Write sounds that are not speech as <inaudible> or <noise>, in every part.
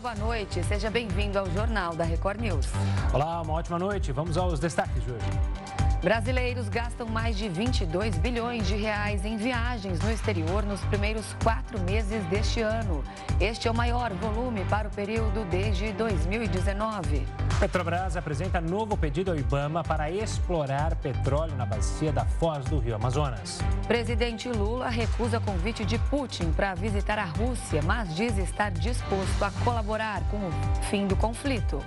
Boa noite. Seja bem-vindo ao Jornal da Record News. Olá, uma ótima noite. Vamos aos destaques de hoje. Brasileiros gastam mais de 22 bilhões de reais em viagens no exterior nos primeiros quatro meses deste ano. Este é o maior volume para o período desde 2019. Petrobras apresenta novo pedido ao Ibama para explorar petróleo na bacia da Foz do Rio Amazonas. Presidente Lula recusa convite de Putin para visitar a Rússia, mas diz estar disposto a colaborar com o fim do conflito.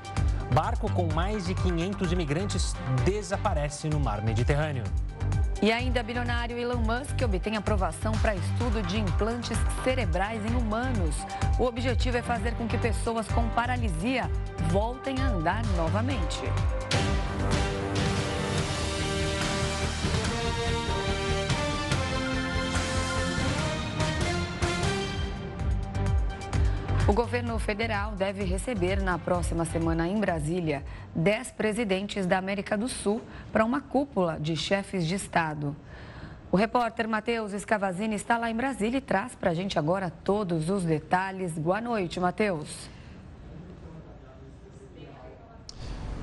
Barco com mais de 500 imigrantes desaparece no mar Mediterrâneo. E ainda bilionário Elon Musk obtém aprovação para estudo de implantes cerebrais em humanos. O objetivo é fazer com que pessoas com paralisia voltem a andar novamente. O governo federal deve receber na próxima semana em Brasília 10 presidentes da América do Sul para uma cúpula de chefes de Estado. O repórter Matheus Escavazini está lá em Brasília e traz para a gente agora todos os detalhes. Boa noite, Matheus.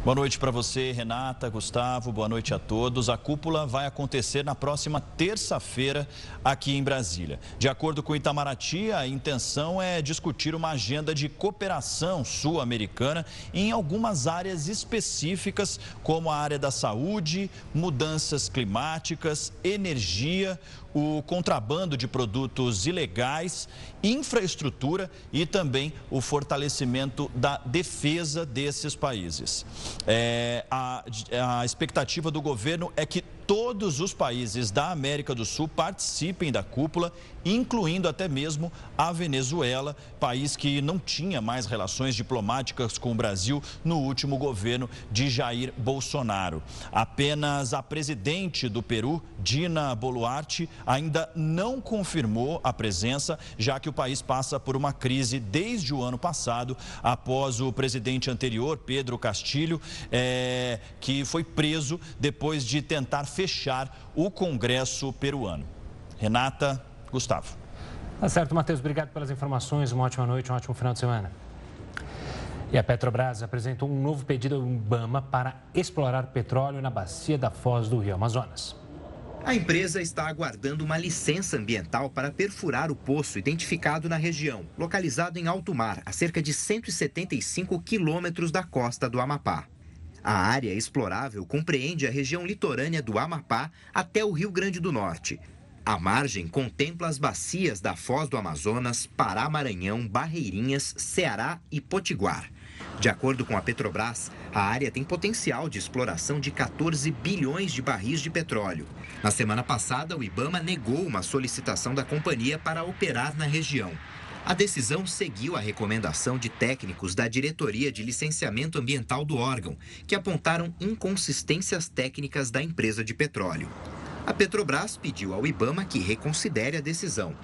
Boa noite para você, Renata, Gustavo, boa noite a todos. A cúpula vai acontecer na próxima terça-feira aqui em Brasília. De acordo com Itamaraty, a intenção é discutir uma agenda de cooperação sul-americana em algumas áreas específicas, como a área da saúde, mudanças climáticas, energia, o contrabando de produtos ilegais, infraestrutura e também o fortalecimento da defesa desses países. É, a, a expectativa do governo é que todos os países da América do Sul participem da cúpula, incluindo até mesmo a Venezuela, país que não tinha mais relações diplomáticas com o Brasil no último governo de Jair Bolsonaro. Apenas a presidente do Peru, Dina Boluarte, ainda não confirmou a presença, já que o país passa por uma crise desde o ano passado, após o presidente anterior, Pedro Castilho, é, que foi preso depois de tentar fechar o Congresso peruano. Renata, Gustavo. Tá certo, Matheus. Obrigado pelas informações. Uma ótima noite, um ótimo final de semana. E a Petrobras apresentou um novo pedido ao Ibama para explorar petróleo na bacia da Foz do Rio Amazonas. A empresa está aguardando uma licença ambiental para perfurar o poço identificado na região, localizado em alto mar, a cerca de 175 quilômetros da costa do Amapá. A área explorável compreende a região litorânea do Amapá até o Rio Grande do Norte. A margem contempla as bacias da Foz do Amazonas, Pará, Maranhão, Barreirinhas, Ceará e Potiguar. De acordo com a Petrobras, a área tem potencial de exploração de 14 bilhões de barris de petróleo. Na semana passada, o Ibama negou uma solicitação da companhia para operar na região. A decisão seguiu a recomendação de técnicos da Diretoria de Licenciamento Ambiental do órgão, que apontaram inconsistências técnicas da empresa de petróleo. A Petrobras pediu ao Ibama que reconsidere a decisão.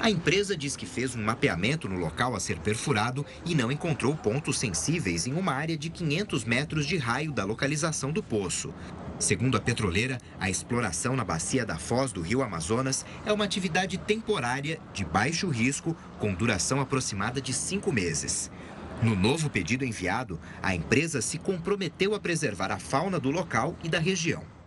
A empresa diz que fez um mapeamento no local a ser perfurado e não encontrou pontos sensíveis em uma área de 500 metros de raio da localização do poço. Segundo a petroleira, a exploração na bacia da foz do rio Amazonas é uma atividade temporária, de baixo risco, com duração aproximada de cinco meses. No novo pedido enviado, a empresa se comprometeu a preservar a fauna do local e da região.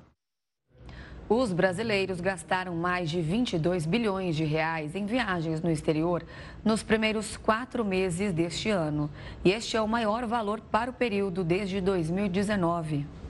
Os brasileiros gastaram mais de 22 bilhões de reais em viagens no exterior nos primeiros quatro meses deste ano. E este é o maior valor para o período desde 2019.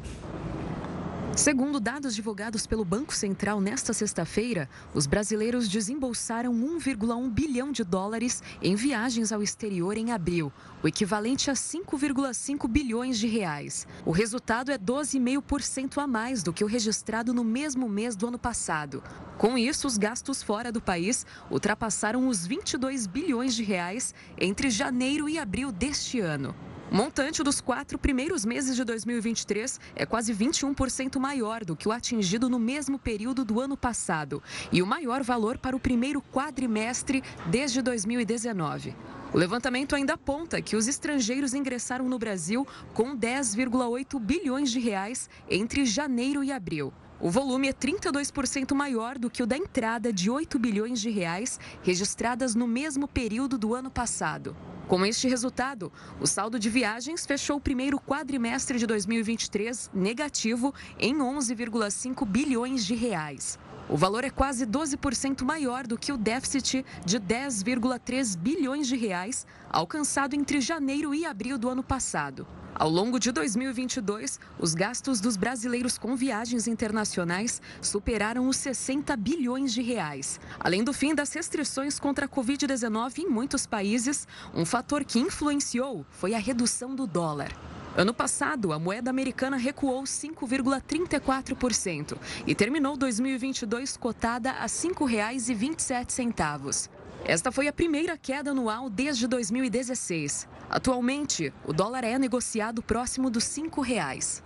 Segundo dados divulgados pelo Banco Central nesta sexta-feira, os brasileiros desembolsaram 1,1 bilhão de dólares em viagens ao exterior em abril, o equivalente a 5,5 bilhões de reais. O resultado é 12,5% a mais do que o registrado no mesmo mês do ano passado. Com isso, os gastos fora do país ultrapassaram os 22 bilhões de reais entre janeiro e abril deste ano. O montante dos quatro primeiros meses de 2023 é quase 21% maior do que o atingido no mesmo período do ano passado e o maior valor para o primeiro quadrimestre desde 2019. O levantamento ainda aponta que os estrangeiros ingressaram no Brasil com 10,8 bilhões de reais entre janeiro e abril. O volume é 32% maior do que o da entrada de 8 bilhões de reais registradas no mesmo período do ano passado. Com este resultado, o saldo de viagens fechou o primeiro quadrimestre de 2023 negativo em 11,5 bilhões de reais. O valor é quase 12% maior do que o déficit de 10,3 bilhões de reais alcançado entre janeiro e abril do ano passado. Ao longo de 2022, os gastos dos brasileiros com viagens internacionais superaram os 60 bilhões de reais. Além do fim das restrições contra a Covid-19 em muitos países, um fator que influenciou foi a redução do dólar. Ano passado, a moeda americana recuou 5,34% e terminou 2022 cotada a R$ 5,27. Esta foi a primeira queda anual desde 2016. Atualmente, o dólar é negociado próximo dos R$ 5,00.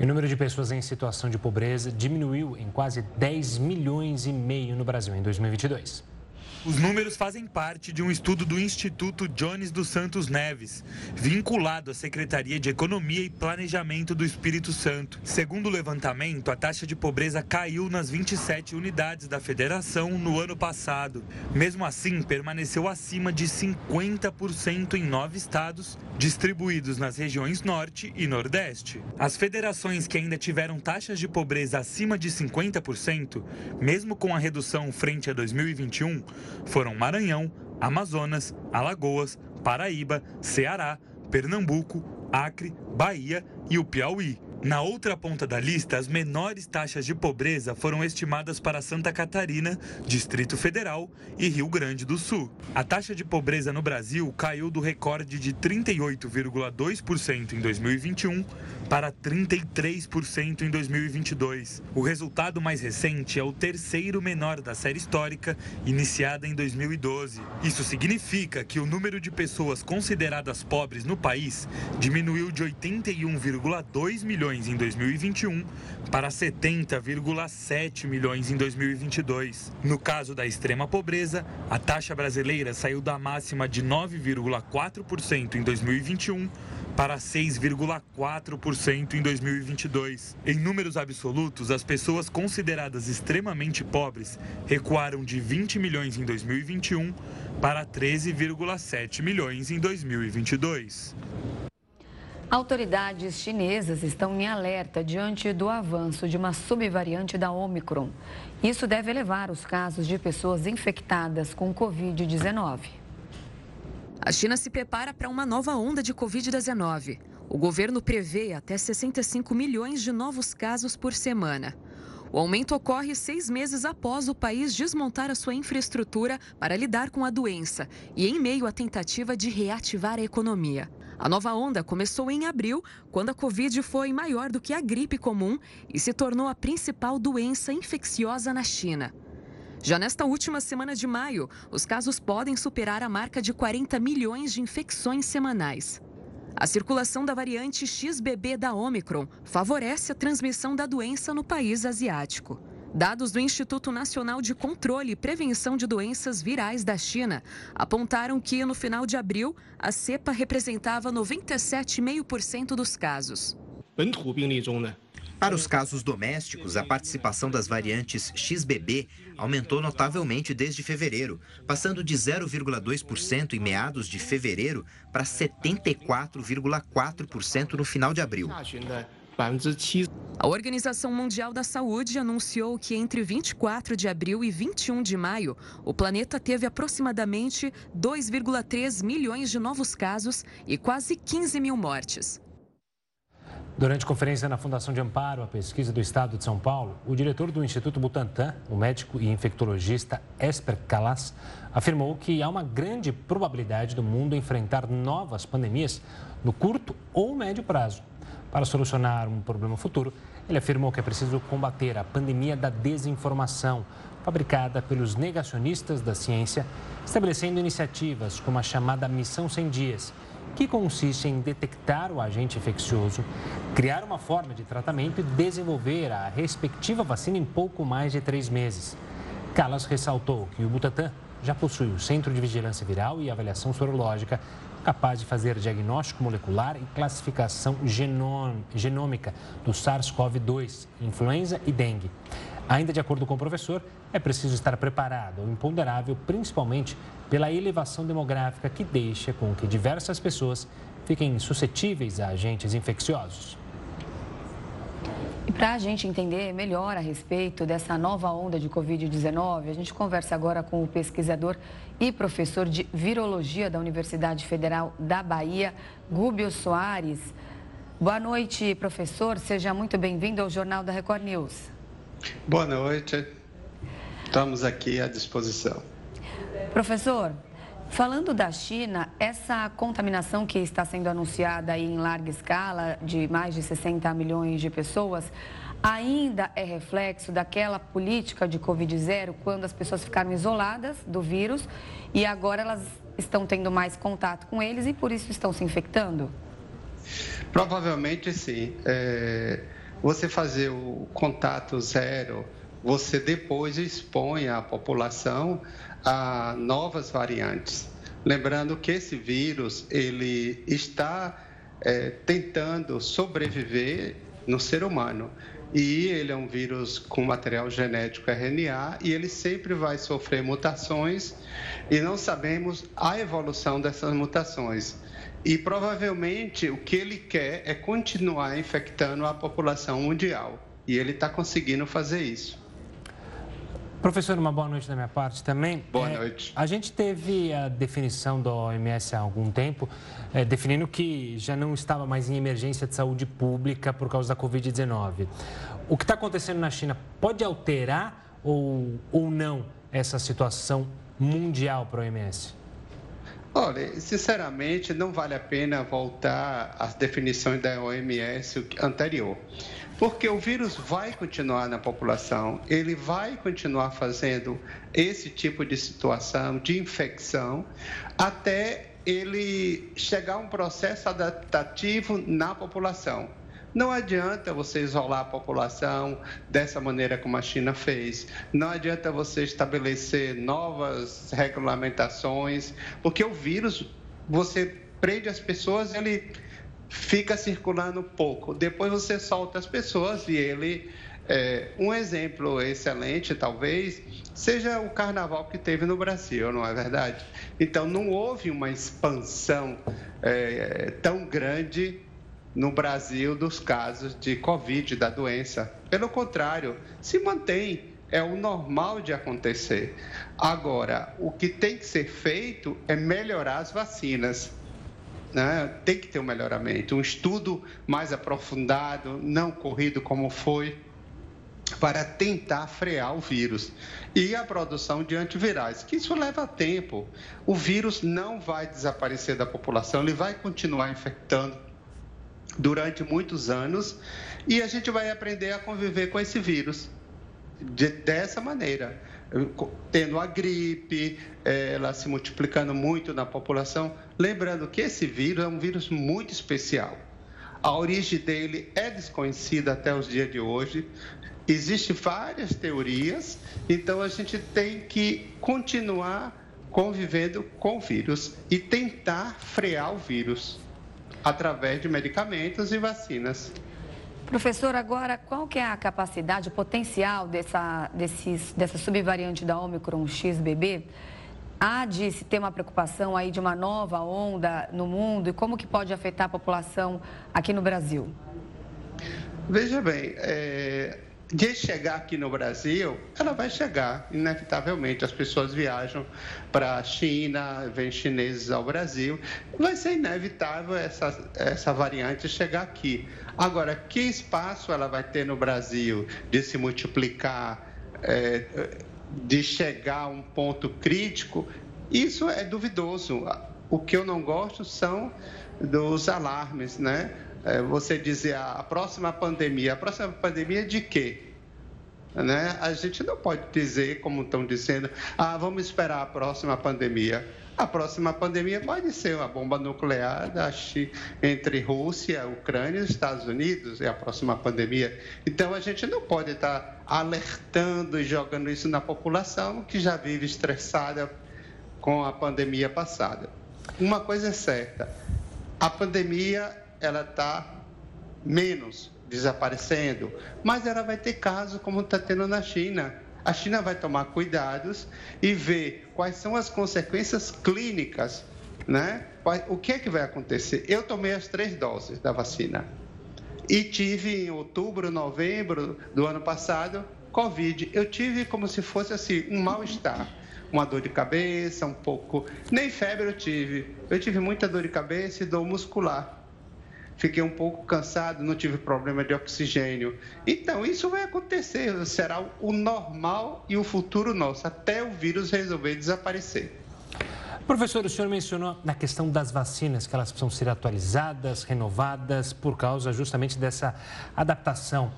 E o número de pessoas em situação de pobreza diminuiu em quase 10 milhões e meio no Brasil em 2022. Os números fazem parte de um estudo do Instituto Jones dos Santos Neves, vinculado à Secretaria de Economia e Planejamento do Espírito Santo. Segundo o levantamento, a taxa de pobreza caiu nas 27 unidades da federação no ano passado. Mesmo assim, permaneceu acima de 50% em nove estados, distribuídos nas regiões Norte e Nordeste. As federações que ainda tiveram taxas de pobreza acima de 50%, mesmo com a redução frente a 2021, foram Maranhão, Amazonas, Alagoas, Paraíba, Ceará, Pernambuco, Acre, Bahia e o Piauí. Na outra ponta da lista, as menores taxas de pobreza foram estimadas para Santa Catarina, Distrito Federal e Rio Grande do Sul. A taxa de pobreza no Brasil caiu do recorde de 38,2% em 2021 para 33% em 2022. O resultado mais recente é o terceiro menor da série histórica, iniciada em 2012. Isso significa que o número de pessoas consideradas pobres no país diminuiu de 81,2 milhões em 2021 para 70,7 milhões em 2022. No caso da extrema pobreza, a taxa brasileira saiu da máxima de 9,4% em 2021 para 6,4% em 2022. Em números absolutos, as pessoas consideradas extremamente pobres recuaram de 20 milhões em 2021 para 13,7 milhões em 2022. Autoridades chinesas estão em alerta diante do avanço de uma subvariante da Omicron. Isso deve elevar os casos de pessoas infectadas com Covid-19. A China se prepara para uma nova onda de Covid-19. O governo prevê até 65 milhões de novos casos por semana. O aumento ocorre seis meses após o país desmontar a sua infraestrutura para lidar com a doença e em meio à tentativa de reativar a economia. A nova onda começou em abril, quando a Covid foi maior do que a gripe comum e se tornou a principal doença infecciosa na China. Já nesta última semana de maio, os casos podem superar a marca de 40 milhões de infecções semanais. A circulação da variante XBB da Omicron favorece a transmissão da doença no país asiático. Dados do Instituto Nacional de Controle e Prevenção de Doenças Virais da China apontaram que, no final de abril, a cepa representava 97,5% dos casos. Para os casos domésticos, a participação das variantes XBB aumentou notavelmente desde fevereiro, passando de 0,2% em meados de fevereiro para 74,4% no final de abril. A Organização Mundial da Saúde anunciou que entre 24 de abril e 21 de maio, o planeta teve aproximadamente 2,3 milhões de novos casos e quase 15 mil mortes. Durante conferência na Fundação de Amparo à Pesquisa do Estado de São Paulo, o diretor do Instituto Butantan, o médico e infectologista Esper Calas, afirmou que há uma grande probabilidade do mundo enfrentar novas pandemias no curto ou médio prazo. Para solucionar um problema futuro, ele afirmou que é preciso combater a pandemia da desinformação, fabricada pelos negacionistas da ciência, estabelecendo iniciativas como a chamada Missão 100 Dias que consiste em detectar o agente infeccioso, criar uma forma de tratamento e desenvolver a respectiva vacina em pouco mais de três meses. Calas ressaltou que o Butantan já possui o Centro de Vigilância Viral e Avaliação Sorológica, capaz de fazer diagnóstico molecular e classificação genômica do SARS-CoV-2, influenza e dengue. Ainda de acordo com o professor, é preciso estar preparado ou imponderável, principalmente pela elevação demográfica que deixa com que diversas pessoas fiquem suscetíveis a agentes infecciosos. E para a gente entender melhor a respeito dessa nova onda de Covid-19, a gente conversa agora com o pesquisador e professor de virologia da Universidade Federal da Bahia, Gúbio Soares. Boa noite, professor. Seja muito bem-vindo ao Jornal da Record News. Boa noite. Estamos aqui à disposição. Professor, Falando da China, essa contaminação que está sendo anunciada em larga escala, de mais de 60 milhões de pessoas, ainda é reflexo daquela política de Covid-0, quando as pessoas ficaram isoladas do vírus e agora elas estão tendo mais contato com eles e por isso estão se infectando? Provavelmente sim. É, você fazer o contato zero, você depois expõe a população a novas variantes. Lembrando que esse vírus ele está é, tentando sobreviver no ser humano. E ele é um vírus com material genético RNA e ele sempre vai sofrer mutações e não sabemos a evolução dessas mutações. E provavelmente o que ele quer é continuar infectando a população mundial. E ele está conseguindo fazer isso. Professor, uma boa noite da minha parte também. Boa é, noite. A gente teve a definição da OMS há algum tempo, é, definindo que já não estava mais em emergência de saúde pública por causa da Covid-19. O que está acontecendo na China pode alterar ou, ou não essa situação mundial para a OMS? Olha, sinceramente, não vale a pena voltar às definições da OMS anterior. Porque o vírus vai continuar na população, ele vai continuar fazendo esse tipo de situação de infecção até ele chegar a um processo adaptativo na população. Não adianta você isolar a população dessa maneira como a China fez. Não adianta você estabelecer novas regulamentações, porque o vírus, você prende as pessoas, ele fica circulando pouco. Depois você solta as pessoas e ele. É, um exemplo excelente, talvez, seja o carnaval que teve no Brasil, não é verdade? Então, não houve uma expansão é, tão grande no Brasil dos casos de Covid, da doença. Pelo contrário, se mantém, é o normal de acontecer. Agora, o que tem que ser feito é melhorar as vacinas né, tem que ter um melhoramento, um estudo mais aprofundado, não corrido como foi, para tentar frear o vírus. E a produção de antivirais, que isso leva tempo. O vírus não vai desaparecer da população, ele vai continuar infectando durante muitos anos e a gente vai aprender a conviver com esse vírus de, dessa maneira tendo a gripe, é, ela se multiplicando muito na população. Lembrando que esse vírus é um vírus muito especial. A origem dele é desconhecida até os dias de hoje. Existem várias teorias, então a gente tem que continuar convivendo com o vírus e tentar frear o vírus através de medicamentos e vacinas. Professor, agora, qual que é a capacidade, o potencial dessa, desses, dessa subvariante da Omicron XBB? Há de se ter uma preocupação aí de uma nova onda no mundo e como que pode afetar a população aqui no Brasil? Veja bem, é, de chegar aqui no Brasil, ela vai chegar, inevitavelmente. As pessoas viajam para a China, vêm chineses ao Brasil. Vai ser inevitável essa, essa variante chegar aqui. Agora, que espaço ela vai ter no Brasil de se multiplicar, é, de chegar a um ponto crítico? Isso é duvidoso. O que eu não gosto são dos alarmes, né? É, você dizer a próxima pandemia, a próxima pandemia de quê? Né? A gente não pode dizer, como estão dizendo, ah, vamos esperar a próxima pandemia. A próxima pandemia pode ser uma bomba nuclear da China, entre Rússia, Ucrânia e Estados Unidos, é a próxima pandemia. Então a gente não pode estar alertando e jogando isso na população que já vive estressada com a pandemia passada. Uma coisa é certa, a pandemia ela está menos desaparecendo, mas ela vai ter casos como está tendo na China. A China vai tomar cuidados e ver quais são as consequências clínicas, né? O que é que vai acontecer? Eu tomei as três doses da vacina e tive em outubro, novembro do ano passado Covid. Eu tive como se fosse assim um mal-estar uma dor de cabeça, um pouco. Nem febre eu tive. Eu tive muita dor de cabeça e dor muscular fiquei um pouco cansado, não tive problema de oxigênio. Então, isso vai acontecer, será o normal e o futuro nosso, até o vírus resolver desaparecer. Professor, o senhor mencionou na questão das vacinas, que elas precisam ser atualizadas, renovadas, por causa justamente dessa adaptação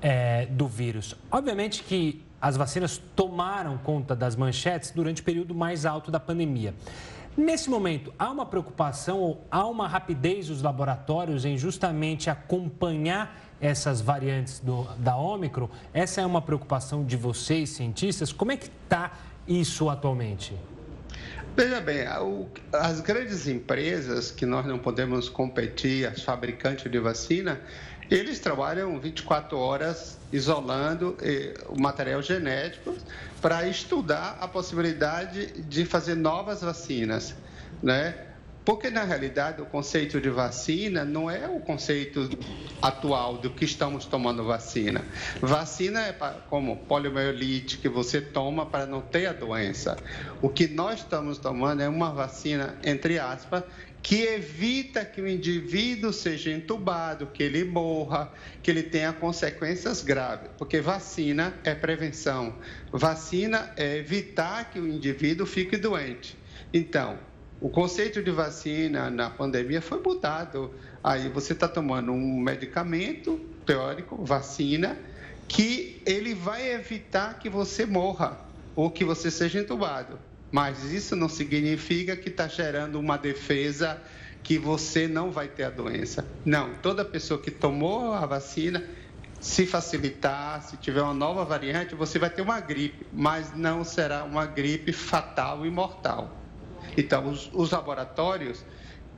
é, do vírus. Obviamente que as vacinas tomaram conta das manchetes durante o período mais alto da pandemia. Nesse momento, há uma preocupação ou há uma rapidez dos laboratórios em justamente acompanhar essas variantes do, da Ômicron? Essa é uma preocupação de vocês, cientistas? Como é que está isso atualmente? Veja bem, as grandes empresas que nós não podemos competir, as fabricantes de vacina, eles trabalham 24 horas isolando eh, o material genético para estudar a possibilidade de fazer novas vacinas, né? Porque, na realidade, o conceito de vacina não é o conceito atual do que estamos tomando vacina. Vacina é como poliomielite, que você toma para não ter a doença. O que nós estamos tomando é uma vacina, entre aspas, que evita que o indivíduo seja entubado, que ele morra, que ele tenha consequências graves, porque vacina é prevenção, vacina é evitar que o indivíduo fique doente. Então, o conceito de vacina na pandemia foi mudado. Aí você está tomando um medicamento teórico, vacina, que ele vai evitar que você morra ou que você seja entubado. Mas isso não significa que está gerando uma defesa que você não vai ter a doença. Não, toda pessoa que tomou a vacina, se facilitar, se tiver uma nova variante, você vai ter uma gripe, mas não será uma gripe fatal e mortal. Então, os, os laboratórios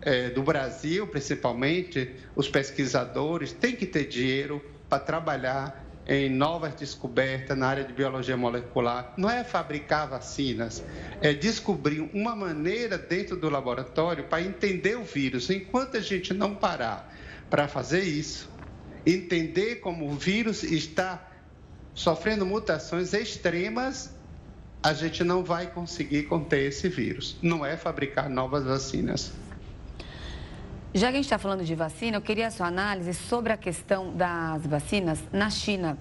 é, do Brasil, principalmente, os pesquisadores, têm que ter dinheiro para trabalhar em novas descobertas na área de biologia molecular. Não é fabricar vacinas, é descobrir uma maneira dentro do laboratório para entender o vírus. Enquanto a gente não parar para fazer isso, entender como o vírus está sofrendo mutações extremas, a gente não vai conseguir conter esse vírus. Não é fabricar novas vacinas. Já que a gente está falando de vacina, eu queria a sua análise sobre a questão das vacinas na China,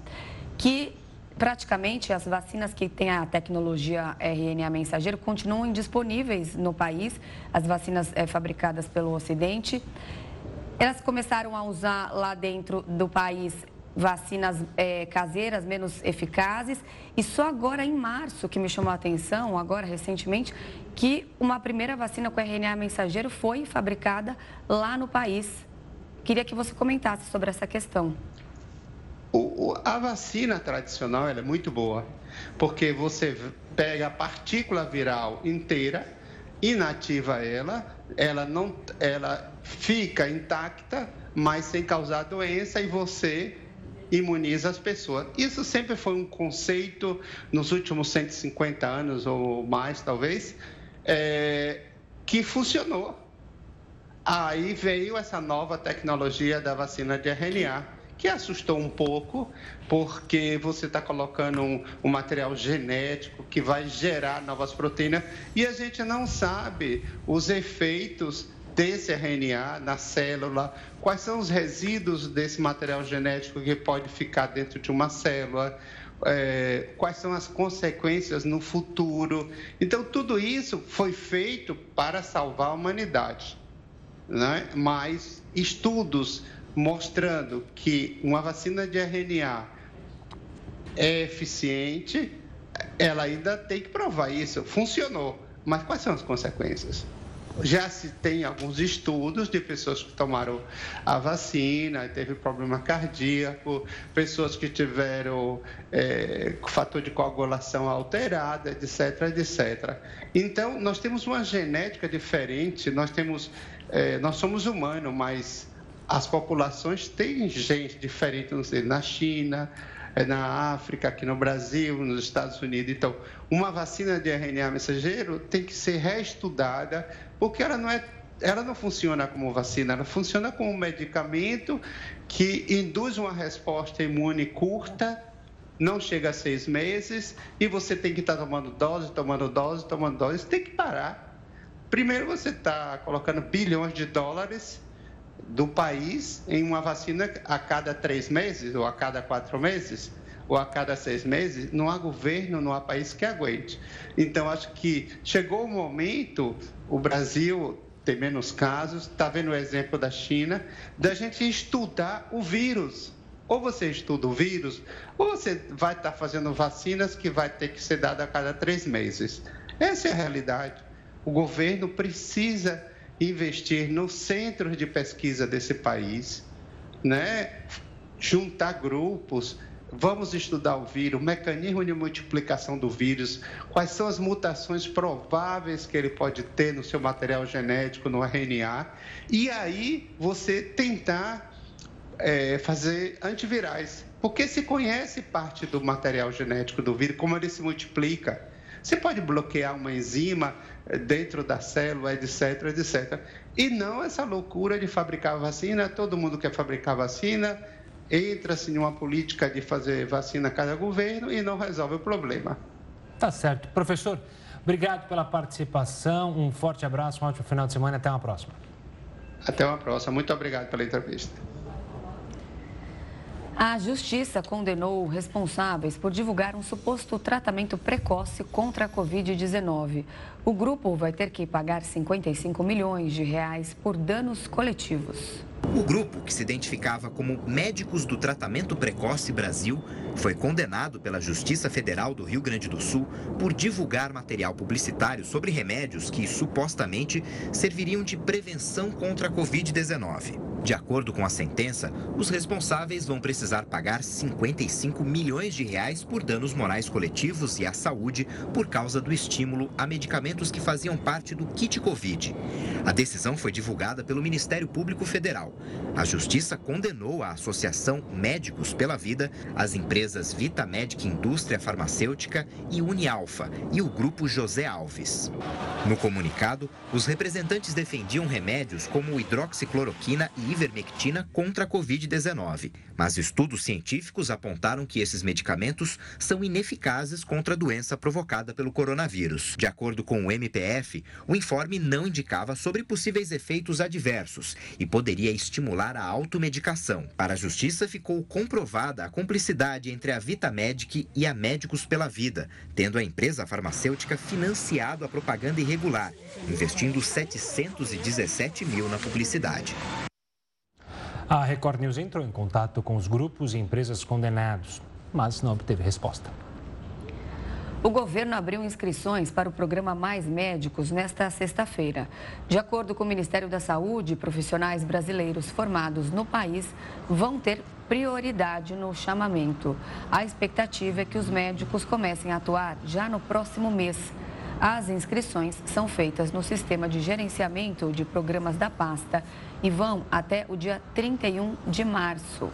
que praticamente as vacinas que têm a tecnologia RNA mensageiro continuam indisponíveis no país, as vacinas é, fabricadas pelo Ocidente. Elas começaram a usar lá dentro do país vacinas é, caseiras menos eficazes. E só agora em março que me chamou a atenção, agora recentemente, que uma primeira vacina com RNA mensageiro foi fabricada lá no país. Queria que você comentasse sobre essa questão. O, a vacina tradicional é muito boa, porque você pega a partícula viral inteira, inativa ela, ela não, ela fica intacta, mas sem causar doença e você imuniza as pessoas. Isso sempre foi um conceito nos últimos 150 anos ou mais, talvez, é, que funcionou. Aí veio essa nova tecnologia da vacina de RNA, que assustou um pouco, porque você está colocando um, um, material genético que vai gerar novas proteínas e a gente não sabe os efeitos desse RNA na célula, quais são os resíduos desse material genético que pode ficar dentro de uma célula, é, quais são as consequências no futuro. Então, tudo isso foi feito para salvar a humanidade. Né? Mas estudos mostrando que uma vacina de RNA é eficiente, ela ainda tem que provar isso. Funcionou, mas quais são as consequências? Já se tem alguns estudos de pessoas que tomaram a vacina, teve problema cardíaco, pessoas que tiveram é, fator de coagulação alterado, etc, etc. Então, nós temos uma genética diferente, nós temos, é, nós somos humanos, mas as populações têm gente diferente, não sei, na China, é na África, aqui no Brasil, nos Estados Unidos. Então, uma vacina de RNA mensageiro tem que ser reestudada, porque ela não é ela não funciona como vacina, ela funciona como um medicamento que induz uma resposta imune curta, não chega a seis meses, e você tem que estar tomando dose, tomando dose, tomando dose, tem que parar. Primeiro você está colocando bilhões de dólares do país em uma vacina a cada três meses, ou a cada quatro meses, ou a cada seis meses, não há governo, não há país que aguente. Então, acho que chegou o momento, o Brasil tem menos casos, está vendo o exemplo da China, da gente estudar o vírus. Ou você estuda o vírus, ou você vai estar tá fazendo vacinas que vai ter que ser dada a cada três meses. Essa é a realidade. O governo precisa investir nos centros de pesquisa desse país, né? juntar grupos, vamos estudar o vírus, o mecanismo de multiplicação do vírus, quais são as mutações prováveis que ele pode ter no seu material genético, no RNA, e aí você tentar é, fazer antivirais, porque se conhece parte do material genético do vírus, como ele se multiplica. Você pode bloquear uma enzima eh, dentro da célula, etc, etc. E não essa loucura de fabricar vacina, todo mundo quer fabricar vacina, entra-se em uma política de fazer vacina a cada governo e não resolve o problema. Tá certo. Professor, obrigado pela participação, um forte abraço, um ótimo final de semana e até uma próxima. Até uma próxima. Muito obrigado pela entrevista. A Justiça condenou responsáveis por divulgar um suposto tratamento precoce contra a Covid-19. O grupo vai ter que pagar 55 milhões de reais por danos coletivos. O grupo, que se identificava como Médicos do Tratamento Precoce Brasil, foi condenado pela Justiça Federal do Rio Grande do Sul por divulgar material publicitário sobre remédios que supostamente serviriam de prevenção contra a Covid-19. De acordo com a sentença, os responsáveis vão precisar pagar 55 milhões de reais por danos morais coletivos e à saúde por causa do estímulo a medicamentos que faziam parte do kit Covid. A decisão foi divulgada pelo Ministério Público Federal. A Justiça condenou a Associação Médicos pela Vida, as empresas Vitamedic Indústria Farmacêutica e Unialfa e o Grupo José Alves. No comunicado, os representantes defendiam remédios como hidroxicloroquina e ivermectina contra a Covid-19, mas estudos científicos apontaram que esses medicamentos são ineficazes contra a doença provocada pelo coronavírus. De acordo com o MPF, o informe não indicava sobre possíveis efeitos adversos e poderia estimular a automedicação. Para a justiça, ficou comprovada a cumplicidade entre a Vitamedic e a Médicos pela Vida, tendo a empresa farmacêutica financiado a propaganda irregular, investindo 717 mil na publicidade. A Record News entrou em contato com os grupos e empresas condenados, mas não obteve resposta. O governo abriu inscrições para o programa Mais Médicos nesta sexta-feira. De acordo com o Ministério da Saúde, profissionais brasileiros formados no país vão ter prioridade no chamamento. A expectativa é que os médicos comecem a atuar já no próximo mês. As inscrições são feitas no sistema de gerenciamento de programas da pasta e vão até o dia 31 de março.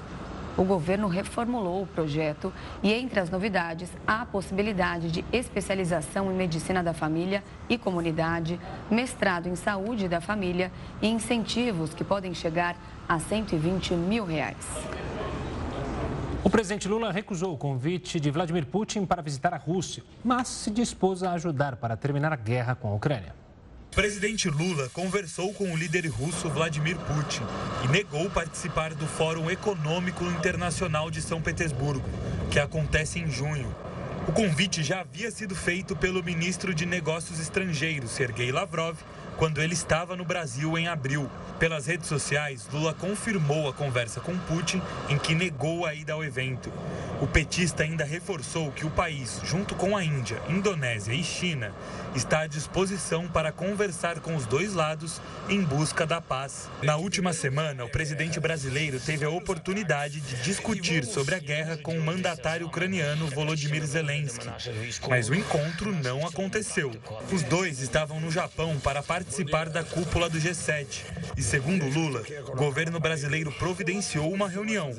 O governo reformulou o projeto e, entre as novidades, há a possibilidade de especialização em medicina da família e comunidade, mestrado em saúde da família e incentivos que podem chegar a 120 mil reais. O presidente Lula recusou o convite de Vladimir Putin para visitar a Rússia, mas se dispôs a ajudar para terminar a guerra com a Ucrânia. Presidente Lula conversou com o líder russo Vladimir Putin e negou participar do Fórum Econômico Internacional de São Petersburgo, que acontece em junho. O convite já havia sido feito pelo ministro de Negócios Estrangeiros, Sergei Lavrov, quando ele estava no Brasil em abril. Pelas redes sociais, Lula confirmou a conversa com Putin, em que negou a ida ao evento. O petista ainda reforçou que o país, junto com a Índia, Indonésia e China, está à disposição para conversar com os dois lados em busca da paz. Na última semana, o presidente brasileiro teve a oportunidade de discutir sobre a guerra com o mandatário ucraniano Volodymyr Zelensky, mas o encontro não aconteceu. Os dois estavam no Japão para participar da cúpula do G7 e, segundo Lula, o governo brasileiro providenciou uma reunião,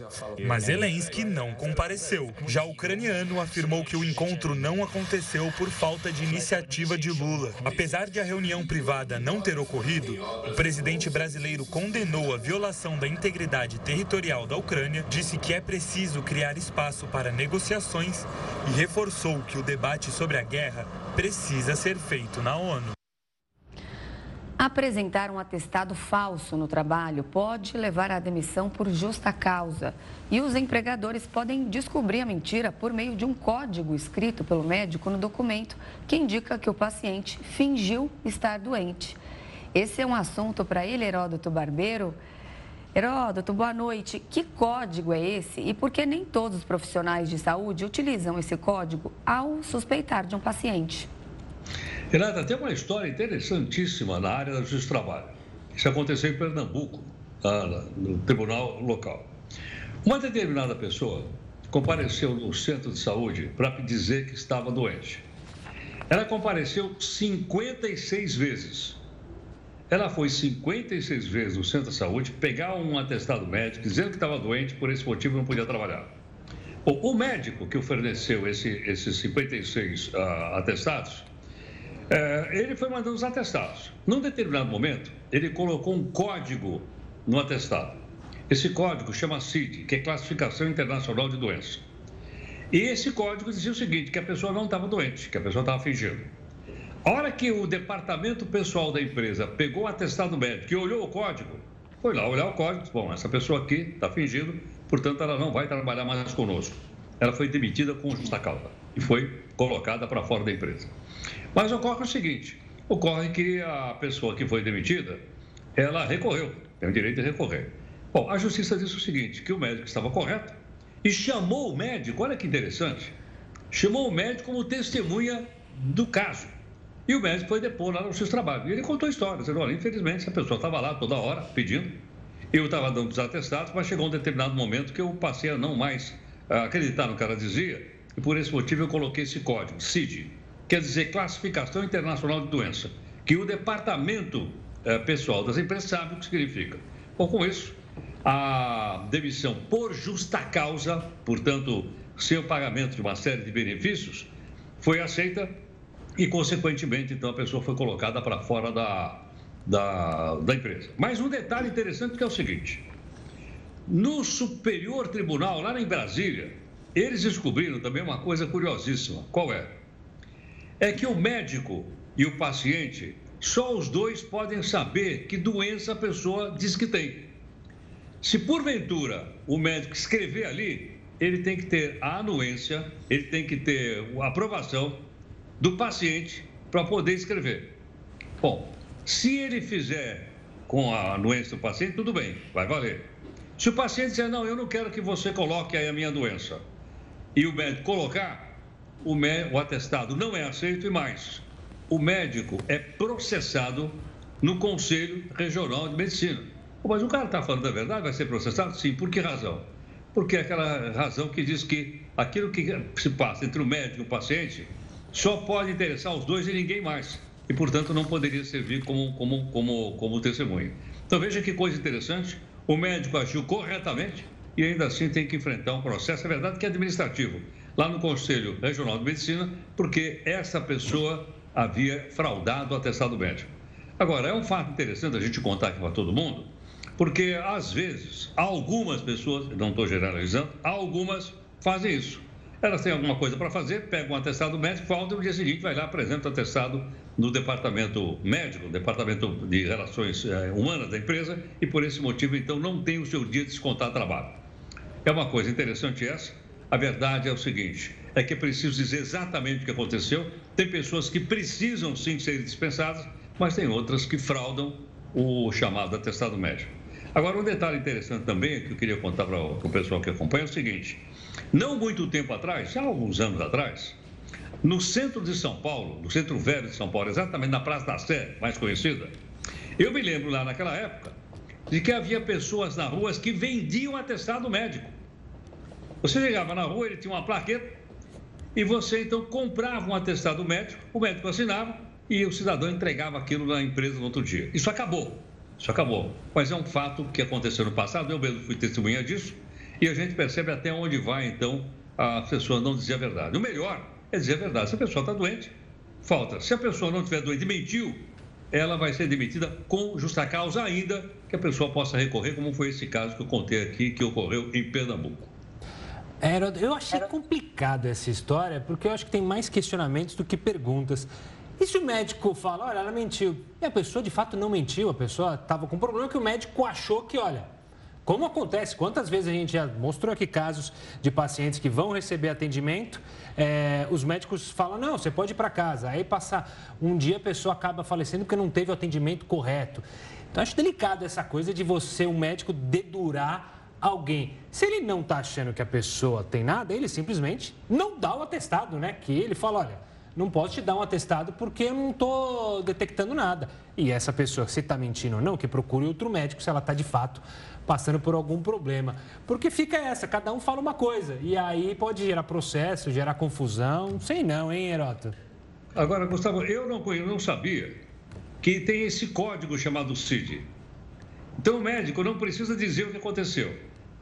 mas Zelensky não compareceu. Já o ucraniano afirmou que o encontro não aconteceu por falta de iniciativa de Lula. Apesar de a reunião privada não ter ocorrido, o presidente brasileiro condenou a violação da integridade territorial da Ucrânia, disse que é preciso criar espaço para negociações e reforçou que o debate sobre a guerra precisa ser feito na ONU. Apresentar um atestado falso no trabalho pode levar à demissão por justa causa. E os empregadores podem descobrir a mentira por meio de um código escrito pelo médico no documento que indica que o paciente fingiu estar doente. Esse é um assunto para ele, Heródoto Barbeiro. Heródoto, boa noite. Que código é esse e por que nem todos os profissionais de saúde utilizam esse código ao suspeitar de um paciente? Renata, tem uma história interessantíssima na área da justiça do trabalho. Isso aconteceu em Pernambuco, no tribunal local. Uma determinada pessoa compareceu no centro de saúde para dizer que estava doente. Ela compareceu 56 vezes. Ela foi 56 vezes no centro de saúde pegar um atestado médico dizendo que estava doente, por esse motivo não podia trabalhar. O médico que ofereceu esse, esses 56 uh, atestados é, ele foi mandando os atestados. Num determinado momento, ele colocou um código no atestado. Esse código chama CID, que é Classificação Internacional de Doenças. E esse código dizia o seguinte, que a pessoa não estava doente, que a pessoa estava fingindo. A hora que o departamento pessoal da empresa pegou o atestado médico e olhou o código, foi lá olhar o código, bom, essa pessoa aqui está fingindo, portanto ela não vai trabalhar mais conosco. Ela foi demitida com justa causa e foi colocada para fora da empresa. Mas ocorre o seguinte: ocorre que a pessoa que foi demitida, ela recorreu, tem o direito de recorrer. Bom, a justiça disse o seguinte: que o médico estava correto e chamou o médico, olha que interessante, chamou o médico como testemunha do caso. E o médico foi depor lá no seu trabalho. E ele contou a história, dizendo: olha, infelizmente, a pessoa estava lá toda hora pedindo, eu estava dando os atestados, mas chegou um determinado momento que eu passei a não mais acreditar no que ela dizia, e por esse motivo eu coloquei esse código, CID quer dizer Classificação Internacional de Doença, que o departamento eh, pessoal das empresas sabe o que significa. Bom, com isso, a demissão por justa causa, portanto, sem pagamento de uma série de benefícios, foi aceita e, consequentemente, então, a pessoa foi colocada para fora da, da, da empresa. Mas um detalhe interessante que é o seguinte: no Superior Tribunal, lá em Brasília, eles descobriram também uma coisa curiosíssima. Qual é? É que o médico e o paciente, só os dois podem saber que doença a pessoa diz que tem. Se porventura o médico escrever ali, ele tem que ter a anuência, ele tem que ter a aprovação do paciente para poder escrever. Bom, se ele fizer com a anuência do paciente, tudo bem, vai valer. Se o paciente disser, não, eu não quero que você coloque aí a minha doença, e o médico colocar, o, o atestado não é aceito e mais. O médico é processado no Conselho Regional de Medicina. Mas o cara está falando a verdade, vai ser processado? Sim. Por que razão? Porque é aquela razão que diz que aquilo que se passa entre o médico e o paciente só pode interessar os dois e ninguém mais. E, portanto, não poderia servir como, como, como, como testemunha. Então, veja que coisa interessante. O médico agiu corretamente e ainda assim tem que enfrentar um processo, é verdade que é administrativo, lá no Conselho Regional de Medicina, porque essa pessoa havia fraudado o atestado médico. Agora, é um fato interessante a gente contar aqui para todo mundo, porque às vezes algumas pessoas, não estou generalizando, algumas fazem isso. Elas têm alguma coisa para fazer, pegam um atestado médico, faltam e no dia seguinte vai lá apresenta o atestado no departamento médico, departamento de relações eh, humanas da empresa, e por esse motivo, então, não tem o seu dia de descontar trabalho. É uma coisa interessante essa, a verdade é o seguinte: é que é preciso dizer exatamente o que aconteceu. Tem pessoas que precisam sim ser dispensadas, mas tem outras que fraudam o chamado atestado médico. Agora, um detalhe interessante também que eu queria contar para o pessoal que acompanha é o seguinte: Não muito tempo atrás, já alguns anos atrás, no centro de São Paulo, no centro velho de São Paulo, exatamente na Praça da Sé, mais conhecida, eu me lembro lá naquela época de que havia pessoas na rua que vendiam atestado médico. Você chegava na rua, ele tinha uma plaqueta e você então comprava um atestado médico, o médico assinava e o cidadão entregava aquilo na empresa no outro dia. Isso acabou. Isso acabou. Mas é um fato que aconteceu no passado, eu mesmo fui testemunha disso, e a gente percebe até onde vai, então, a pessoa não dizer a verdade. O melhor é dizer a verdade. Se a pessoa está doente, falta. Se a pessoa não estiver doente e mentiu, ela vai ser demitida com justa causa ainda que a pessoa possa recorrer, como foi esse caso que eu contei aqui, que ocorreu em Pernambuco. Eu achei complicado essa história, porque eu acho que tem mais questionamentos do que perguntas. E se o médico fala, olha, ela mentiu, e a pessoa de fato não mentiu, a pessoa estava com um problema que o médico achou que, olha, como acontece, quantas vezes a gente já mostrou aqui casos de pacientes que vão receber atendimento, é, os médicos falam, não, você pode ir para casa. Aí passa um dia a pessoa acaba falecendo porque não teve o atendimento correto. Então acho delicado essa coisa de você, um médico, dedurar alguém. Se ele não está achando que a pessoa tem nada, ele simplesmente não dá o atestado, né? Que ele fala, olha, não posso te dar um atestado porque eu não estou detectando nada. E essa pessoa, se está mentindo ou não, que procure outro médico se ela está de fato passando por algum problema. Porque fica essa, cada um fala uma coisa. E aí pode gerar processo, gerar confusão. Sei não, hein, Heroto? Agora, Gustavo, eu não, eu não sabia que tem esse código chamado CID. Então o médico não precisa dizer o que aconteceu.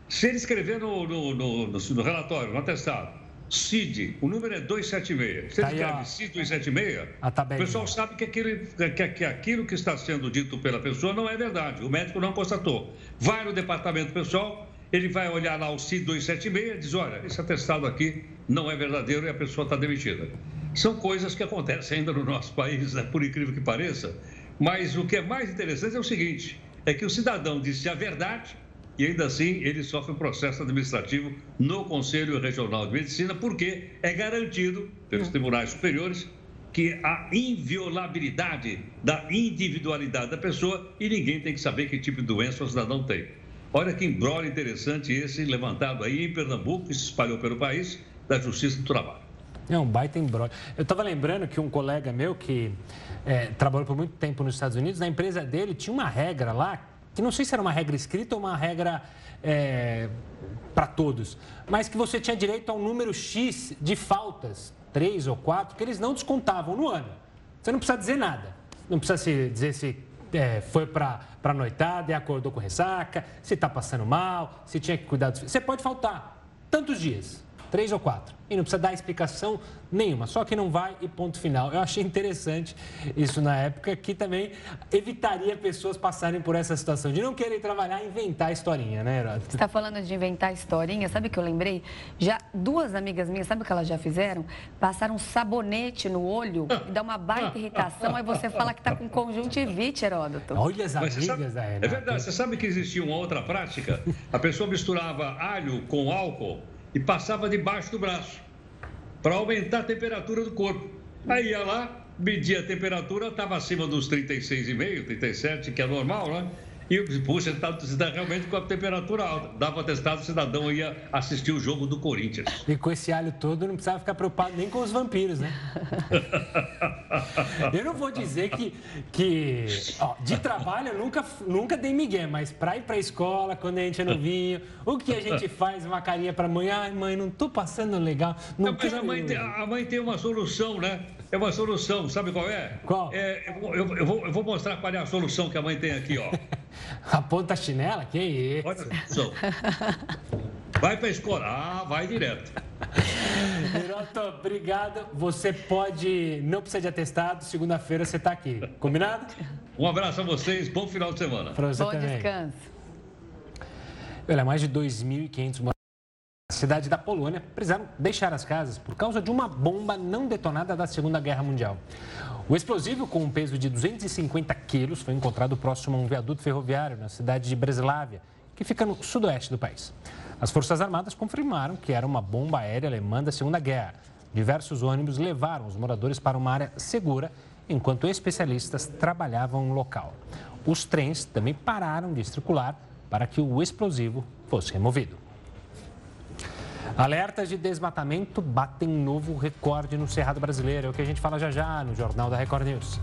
Se ele escrever no, no, no, no relatório, no atestado, CID, o número é 276. Se ele tá escreve CID 276, o pessoal sabe que aquilo, que, que aquilo que está sendo dito pela pessoa não é verdade. O médico não constatou. Vai no departamento pessoal, ele vai olhar lá o CID 276 e diz: olha, esse atestado aqui não é verdadeiro e a pessoa está demitida. São coisas que acontecem ainda no nosso país, né? por incrível que pareça. Mas o que é mais interessante é o seguinte: é que o cidadão disse a verdade e ainda assim ele sofre um processo administrativo no Conselho Regional de Medicina, porque é garantido pelos tribunais superiores que a inviolabilidade da individualidade da pessoa e ninguém tem que saber que tipo de doença o cidadão tem. Olha que embrolho interessante esse levantado aí em Pernambuco, que se espalhou pelo país, da Justiça do Trabalho. É um baita embrolho. Eu estava lembrando que um colega meu que é, trabalhou por muito tempo nos Estados Unidos, na empresa dele tinha uma regra lá que não sei se era uma regra escrita ou uma regra é, para todos, mas que você tinha direito a um número X de faltas, três ou quatro, que eles não descontavam no ano. Você não precisa dizer nada. Não precisa se dizer se é, foi para noitada e acordou com ressaca, se está passando mal, se tinha que cuidar dos filhos. Você pode faltar tantos dias, três ou quatro e não precisa dar explicação nenhuma, só que não vai e ponto final. Eu achei interessante isso na época, que também evitaria pessoas passarem por essa situação de não querer trabalhar e inventar historinha, né, Herói? Você está falando de inventar historinha, sabe o que eu lembrei? Já duas amigas minhas, sabe o que elas já fizeram? Passaram um sabonete no olho e dá uma baita irritação, aí você fala que está com conjuntivite, Heródoto. Olha as amigas sabe, da Renata. É verdade, você sabe que existia uma outra prática? A pessoa misturava alho com álcool e passava debaixo do braço para aumentar a temperatura do corpo. Aí ia lá, media a temperatura, estava acima dos 36,5, 37, que é normal, né? E, puxa, você está tá realmente com a temperatura alta. Dava atestado, o cidadão ia assistir o jogo do Corinthians. E com esse alho todo, não precisava ficar preocupado nem com os vampiros, né? <laughs> eu não vou dizer que, que ó, de trabalho eu nunca, nunca dei migué, mas para ir para a escola, quando a gente é novinho, o que a gente faz? Uma carinha para a mãe, ai mãe, não estou passando legal. Não, não mas a mãe, tem, a mãe tem uma solução, né? É uma solução, sabe qual é? Qual? É, eu, eu, eu, vou, eu vou mostrar qual é a solução que a mãe tem aqui, ó. <laughs> A ponta chinela? Que isso? Olha só. Vai para a escola. Ah, vai direto. Hiroto, obrigado. Você pode. Não precisa de atestado. Segunda-feira você está aqui. Combinado? Um abraço a vocês. Bom final de semana. Pra você Bom também. descanso. Olha, mais de 2.500 moradores da cidade da Polônia precisaram deixar as casas por causa de uma bomba não detonada da Segunda Guerra Mundial. O explosivo, com um peso de 250 quilos, foi encontrado próximo a um viaduto ferroviário na cidade de Breslávia, que fica no sudoeste do país. As Forças Armadas confirmaram que era uma bomba aérea alemã da Segunda Guerra. Diversos ônibus levaram os moradores para uma área segura, enquanto especialistas trabalhavam no local. Os trens também pararam de circular para que o explosivo fosse removido. Alertas de desmatamento batem novo recorde no Cerrado Brasileiro. É o que a gente fala já já no Jornal da Record News.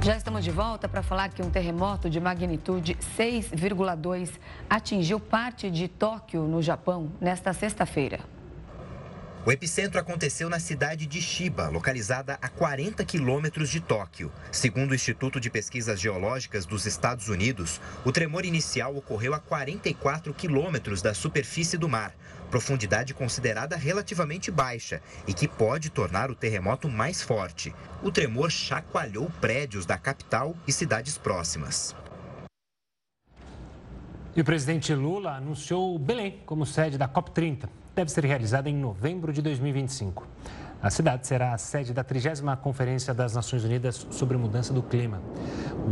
Já estamos de volta para falar que um terremoto de magnitude 6,2 atingiu parte de Tóquio, no Japão, nesta sexta-feira. O epicentro aconteceu na cidade de Shiba, localizada a 40 quilômetros de Tóquio. Segundo o Instituto de Pesquisas Geológicas dos Estados Unidos, o tremor inicial ocorreu a 44 quilômetros da superfície do mar, profundidade considerada relativamente baixa e que pode tornar o terremoto mais forte. O tremor chacoalhou prédios da capital e cidades próximas. E o presidente Lula anunciou Belém como sede da COP30 deve ser realizada em novembro de 2025. A cidade será a sede da 30 Conferência das Nações Unidas sobre Mudança do Clima.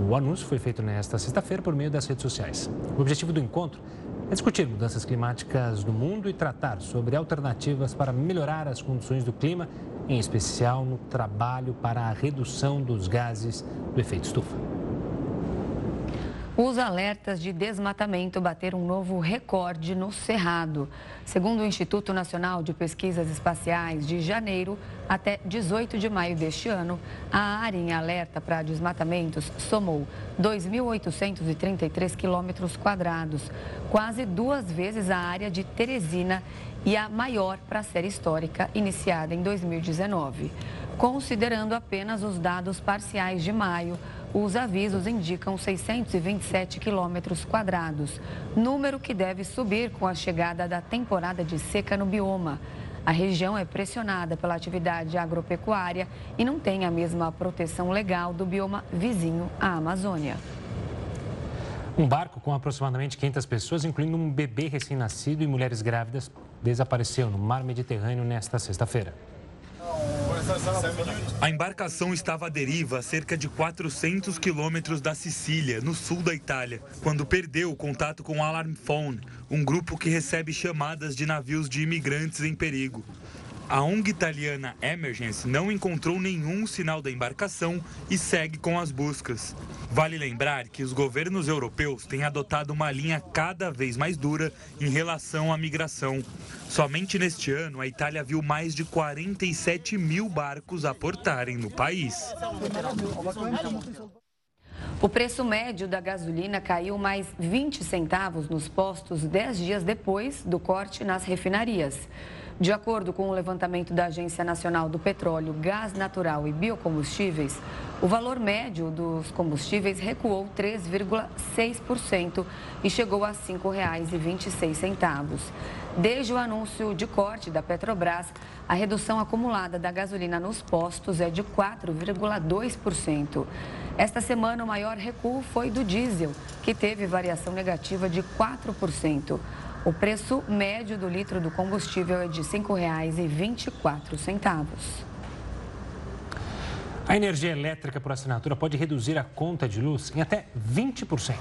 O anúncio foi feito nesta sexta-feira por meio das redes sociais. O objetivo do encontro é discutir mudanças climáticas no mundo e tratar sobre alternativas para melhorar as condições do clima, em especial no trabalho para a redução dos gases do efeito estufa. Os alertas de desmatamento bateram um novo recorde no Cerrado. Segundo o Instituto Nacional de Pesquisas Espaciais, de janeiro até 18 de maio deste ano, a área em alerta para desmatamentos somou 2.833 quilômetros quadrados, quase duas vezes a área de Teresina e a maior para a série histórica iniciada em 2019. Considerando apenas os dados parciais de maio, os avisos indicam 627 quilômetros quadrados, número que deve subir com a chegada da temporada de seca no bioma. A região é pressionada pela atividade agropecuária e não tem a mesma proteção legal do bioma vizinho à Amazônia. Um barco com aproximadamente 500 pessoas, incluindo um bebê recém-nascido e mulheres grávidas, desapareceu no mar Mediterrâneo nesta sexta-feira. A embarcação estava à deriva a cerca de 400 quilômetros da Sicília, no sul da Itália, quando perdeu o contato com o Alarm Phone, um grupo que recebe chamadas de navios de imigrantes em perigo. A ONG italiana Emergency não encontrou nenhum sinal da embarcação e segue com as buscas. Vale lembrar que os governos europeus têm adotado uma linha cada vez mais dura em relação à migração. Somente neste ano, a Itália viu mais de 47 mil barcos aportarem no país. O preço médio da gasolina caiu mais 20 centavos nos postos 10 dias depois do corte nas refinarias. De acordo com o levantamento da Agência Nacional do Petróleo, Gás Natural e Biocombustíveis, o valor médio dos combustíveis recuou 3,6% e chegou a R$ 5,26. Desde o anúncio de corte da Petrobras, a redução acumulada da gasolina nos postos é de 4,2%. Esta semana, o maior recuo foi do diesel, que teve variação negativa de 4%. O preço médio do litro do combustível é de R$ 5,24. A energia elétrica por assinatura pode reduzir a conta de luz em até 20%.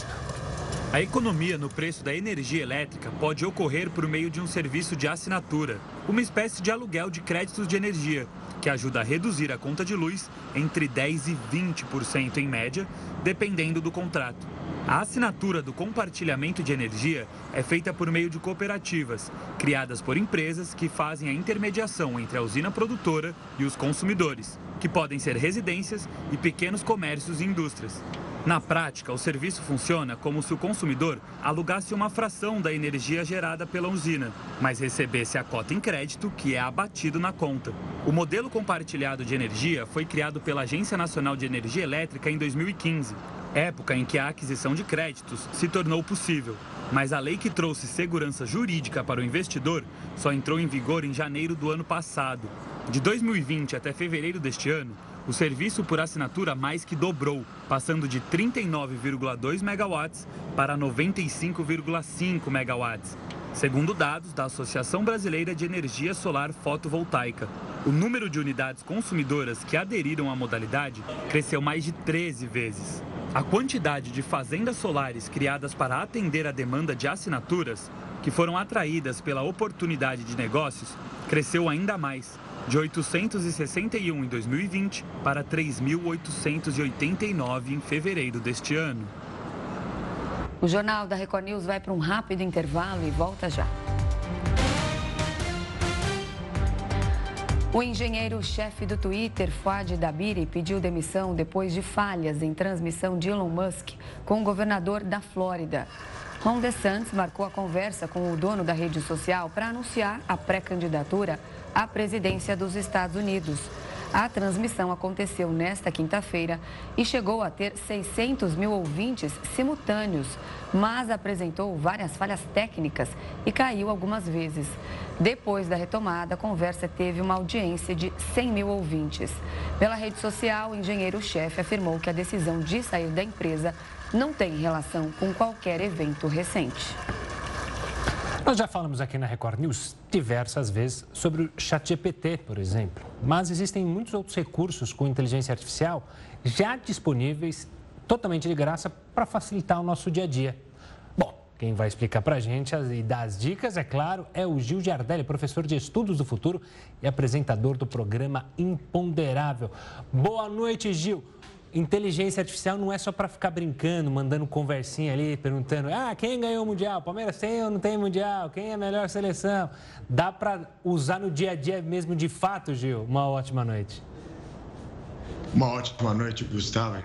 A economia no preço da energia elétrica pode ocorrer por meio de um serviço de assinatura, uma espécie de aluguel de créditos de energia, que ajuda a reduzir a conta de luz entre 10% e 20% em média, dependendo do contrato. A assinatura do compartilhamento de energia é feita por meio de cooperativas, criadas por empresas que fazem a intermediação entre a usina produtora e os consumidores, que podem ser residências e pequenos comércios e indústrias. Na prática, o serviço funciona como se o consumidor alugasse uma fração da energia gerada pela usina, mas recebesse a cota em crédito que é abatido na conta. O modelo compartilhado de energia foi criado pela Agência Nacional de Energia Elétrica em 2015 época em que a aquisição de créditos se tornou possível. Mas a lei que trouxe segurança jurídica para o investidor só entrou em vigor em janeiro do ano passado. De 2020 até fevereiro deste ano, o serviço por assinatura mais que dobrou, passando de 39,2 megawatts para 95,5 megawatts, segundo dados da Associação Brasileira de Energia Solar Fotovoltaica. O número de unidades consumidoras que aderiram à modalidade cresceu mais de 13 vezes. A quantidade de fazendas solares criadas para atender a demanda de assinaturas, que foram atraídas pela oportunidade de negócios, cresceu ainda mais, de 861 em 2020 para 3.889 em fevereiro deste ano. O Jornal da Record News vai para um rápido intervalo e volta já. O engenheiro-chefe do Twitter, Fuad Dabiri, pediu demissão depois de falhas em transmissão de Elon Musk com o governador da Flórida. Ron DeSantis marcou a conversa com o dono da rede social para anunciar a pré-candidatura à presidência dos Estados Unidos. A transmissão aconteceu nesta quinta-feira e chegou a ter 600 mil ouvintes simultâneos, mas apresentou várias falhas técnicas e caiu algumas vezes. Depois da retomada, a conversa teve uma audiência de 100 mil ouvintes. Pela rede social, o engenheiro-chefe afirmou que a decisão de sair da empresa não tem relação com qualquer evento recente. Nós já falamos aqui na Record News diversas vezes sobre o ChatGPT, por exemplo, mas existem muitos outros recursos com inteligência artificial já disponíveis totalmente de graça para facilitar o nosso dia a dia. Bom, quem vai explicar para a gente e dar as dicas, é claro, é o Gil Giardelli, professor de Estudos do Futuro e apresentador do programa Imponderável. Boa noite, Gil inteligência artificial não é só para ficar brincando, mandando conversinha ali, perguntando: ah, quem ganhou o Mundial? Palmeiras tem ou não tem Mundial? Quem é a melhor seleção? Dá para usar no dia a dia mesmo de fato, Gil? Uma ótima noite. Uma ótima noite, Gustavo.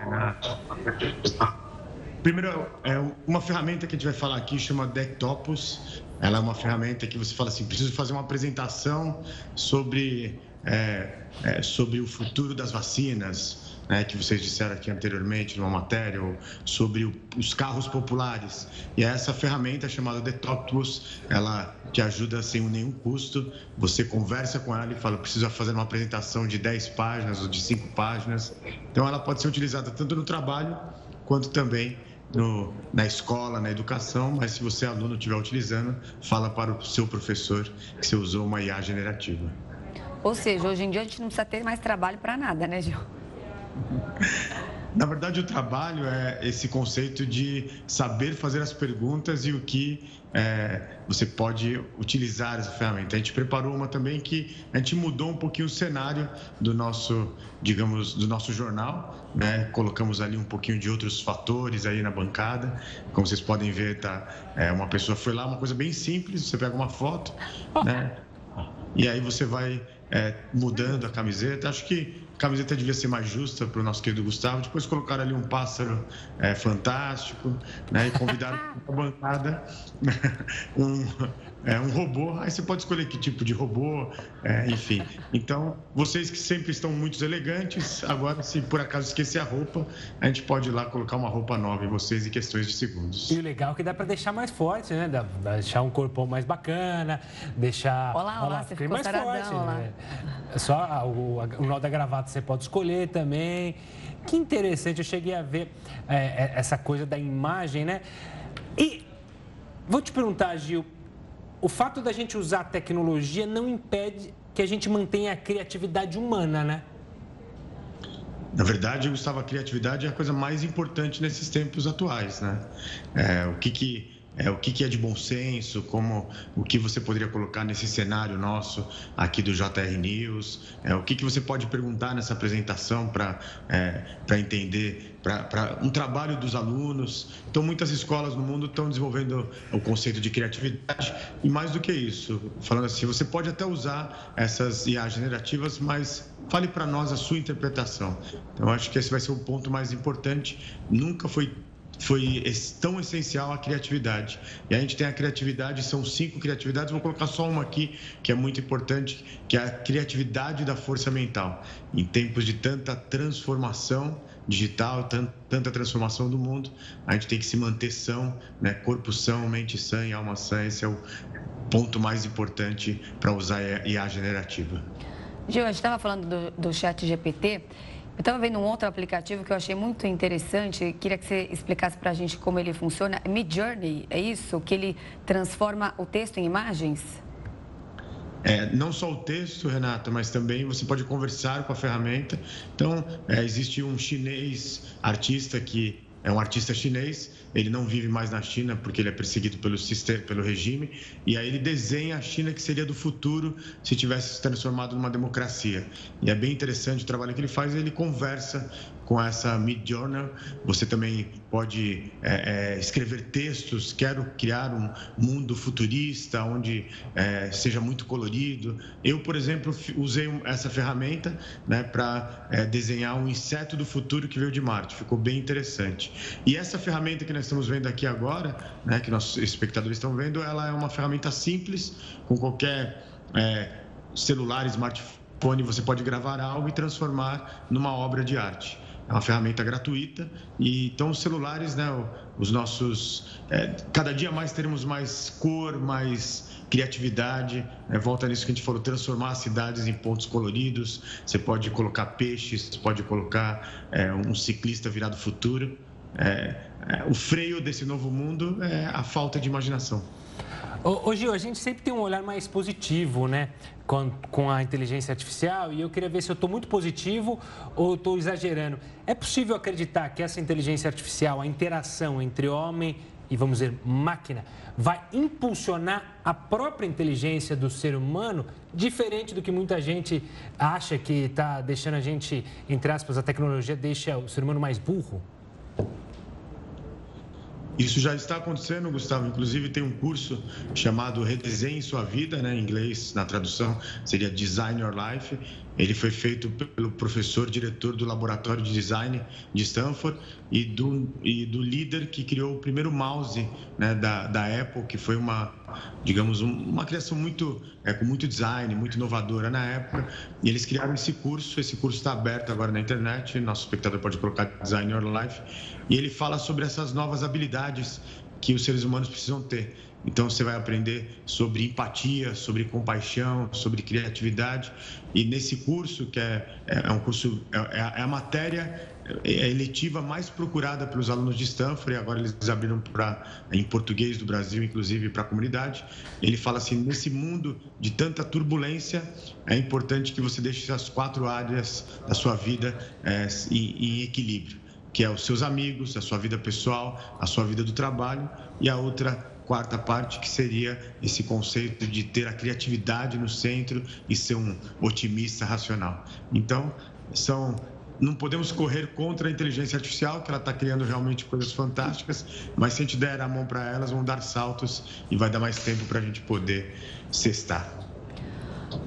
Primeiro, é uma ferramenta que a gente vai falar aqui chama Dectopus. Ela é uma ferramenta que você fala assim: preciso fazer uma apresentação sobre, é, é, sobre o futuro das vacinas né, que vocês disseram aqui anteriormente numa matéria, sobre o, os carros populares. E essa ferramenta chamada Detopus, ela te ajuda sem nenhum custo. Você conversa com ela e fala, precisa fazer uma apresentação de 10 páginas ou de 5 páginas. Então, ela pode ser utilizada tanto no trabalho quanto também no, na escola, na educação, mas se você, aluno, estiver utilizando, fala para o seu professor que você usou uma IA generativa. Ou seja, hoje em dia a gente não precisa ter mais trabalho para nada, né, Gil? <laughs> Na verdade, o trabalho é esse conceito de saber fazer as perguntas e o que é, você pode utilizar essa ferramenta. A gente preparou uma também que a gente mudou um pouquinho o cenário do nosso, digamos, do nosso jornal, né? Colocamos ali um pouquinho de outros fatores aí na bancada. Como vocês podem ver, tá? É, uma pessoa foi lá, uma coisa bem simples. Você pega uma foto, né? E aí você vai é, mudando a camiseta. Acho que camiseta devia ser mais justa para o nosso querido Gustavo. Depois colocaram ali um pássaro é, fantástico né, e convidaram <laughs> a bancada <laughs> um, é, um robô. Aí você pode escolher que tipo de robô, é, enfim. Então, vocês que sempre estão muito elegantes, agora, se por acaso esquecer a roupa, a gente pode ir lá colocar uma roupa nova em vocês em questões de segundos. E o legal é que dá para deixar mais forte, né? Dá, deixar um corpão mais bacana, deixar. Olá, olá, você ficou mais forte. Né? Só o, o nó da gravata você pode escolher também. Que interessante, eu cheguei a ver é, é essa coisa da imagem, né? E vou te perguntar, Gil, o fato da gente usar a tecnologia não impede que a gente mantenha a criatividade humana, né? Na verdade, Gustavo, a criatividade é a coisa mais importante nesses tempos atuais, né? É, o que que é, o que, que, é de bom senso, como o que você poderia colocar nesse cenário nosso aqui do JR News, é, o que, que você pode perguntar nessa apresentação para é, entender, para um trabalho dos alunos. Então, muitas escolas no mundo estão desenvolvendo o conceito de criatividade e mais do que isso, falando assim, você pode até usar essas IA generativas, mas fale para nós a sua interpretação. Então, acho que esse vai ser o ponto mais importante. Nunca foi foi tão essencial a criatividade. E a gente tem a criatividade, são cinco criatividades, vou colocar só uma aqui, que é muito importante, que é a criatividade da força mental. Em tempos de tanta transformação digital, tanta transformação do mundo, a gente tem que se manter são, né? corpo são, mente sã e alma sã, esse é o ponto mais importante para usar a IA generativa. Gil, a gente estava falando do, do chat GPT, eu estava vendo um outro aplicativo que eu achei muito interessante. Queria que você explicasse para a gente como ele funciona. Mid Journey, é isso? Que ele transforma o texto em imagens? É, não só o texto, Renata, mas também você pode conversar com a ferramenta. Então, é, existe um chinês artista que é um artista chinês, ele não vive mais na China porque ele é perseguido pelo, sistema, pelo regime, e aí ele desenha a China que seria do futuro se tivesse se transformado numa democracia. E é bem interessante o trabalho que ele faz, ele conversa com essa Mid Journal. Você também pode é, é, escrever textos. Quero criar um mundo futurista onde é, seja muito colorido. Eu, por exemplo, usei essa ferramenta né, para é, desenhar um inseto do futuro que veio de Marte. Ficou bem interessante. E essa ferramenta que nós estamos vendo aqui agora, né, que nossos espectadores estão vendo, ela é uma ferramenta simples com qualquer é, celular, smartphone, você pode gravar algo e transformar numa obra de arte. É uma ferramenta gratuita e então os celulares, né, os nossos, é, cada dia mais teremos mais cor, mais criatividade. É, volta nisso que a gente falou, transformar as cidades em pontos coloridos. Você pode colocar peixes, pode colocar é, um ciclista virado futuro. É, é, o freio desse novo mundo é a falta de imaginação. Ô, Gil, a gente sempre tem um olhar mais positivo, né, com, com a inteligência artificial, e eu queria ver se eu estou muito positivo ou estou exagerando. É possível acreditar que essa inteligência artificial, a interação entre homem e, vamos dizer, máquina, vai impulsionar a própria inteligência do ser humano, diferente do que muita gente acha que está deixando a gente, entre aspas, a tecnologia deixa o ser humano mais burro? Isso já está acontecendo, Gustavo. Inclusive, tem um curso chamado Redesenhe Sua Vida, né? em inglês, na tradução, seria Design Your Life. Ele foi feito pelo professor diretor do laboratório de design de Stanford e do, e do líder que criou o primeiro mouse né, da, da Apple, que foi uma, digamos, uma criação muito, é, com muito design, muito inovadora na época. E eles criaram esse curso, esse curso está aberto agora na internet, nosso espectador pode colocar Design Your Life, e ele fala sobre essas novas habilidades que os seres humanos precisam ter. Então você vai aprender sobre empatia, sobre compaixão, sobre criatividade. E nesse curso, que é, é, é um curso, é, é, é a matéria é eletiva mais procurada pelos alunos de Stanford, e agora eles abriram pra, em português do Brasil, inclusive para a comunidade. Ele fala assim: nesse mundo de tanta turbulência, é importante que você deixe as quatro áreas da sua vida é, em, em equilíbrio, que é os seus amigos, a sua vida pessoal, a sua vida do trabalho e a outra quarta parte, que seria esse conceito de ter a criatividade no centro e ser um otimista racional. Então, são não podemos correr contra a inteligência artificial, que ela está criando realmente coisas fantásticas, mas se a gente der a mão para elas, vão dar saltos e vai dar mais tempo para a gente poder cestar.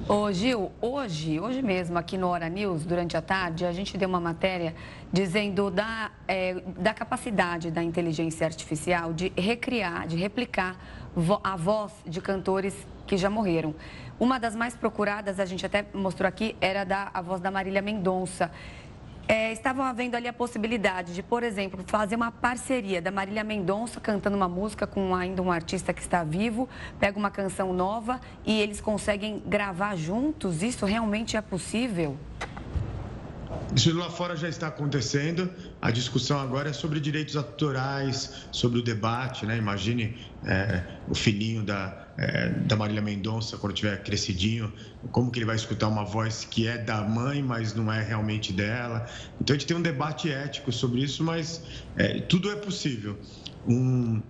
Ô Gil, hoje, hoje mesmo, aqui no Hora News, durante a tarde, a gente deu uma matéria dizendo da, é, da capacidade da inteligência artificial de recriar, de replicar a voz de cantores que já morreram. Uma das mais procuradas, a gente até mostrou aqui, era da, a voz da Marília Mendonça. É, estavam havendo ali a possibilidade de, por exemplo, fazer uma parceria da Marília Mendonça cantando uma música com ainda um artista que está vivo, pega uma canção nova e eles conseguem gravar juntos. Isso realmente é possível? Isso lá fora já está acontecendo. A discussão agora é sobre direitos autorais, sobre o debate, né? Imagine é, o filhinho da, é, da Marília Mendonça, quando tiver crescidinho, como que ele vai escutar uma voz que é da mãe, mas não é realmente dela. Então a gente tem um debate ético sobre isso, mas é, tudo é possível. Um,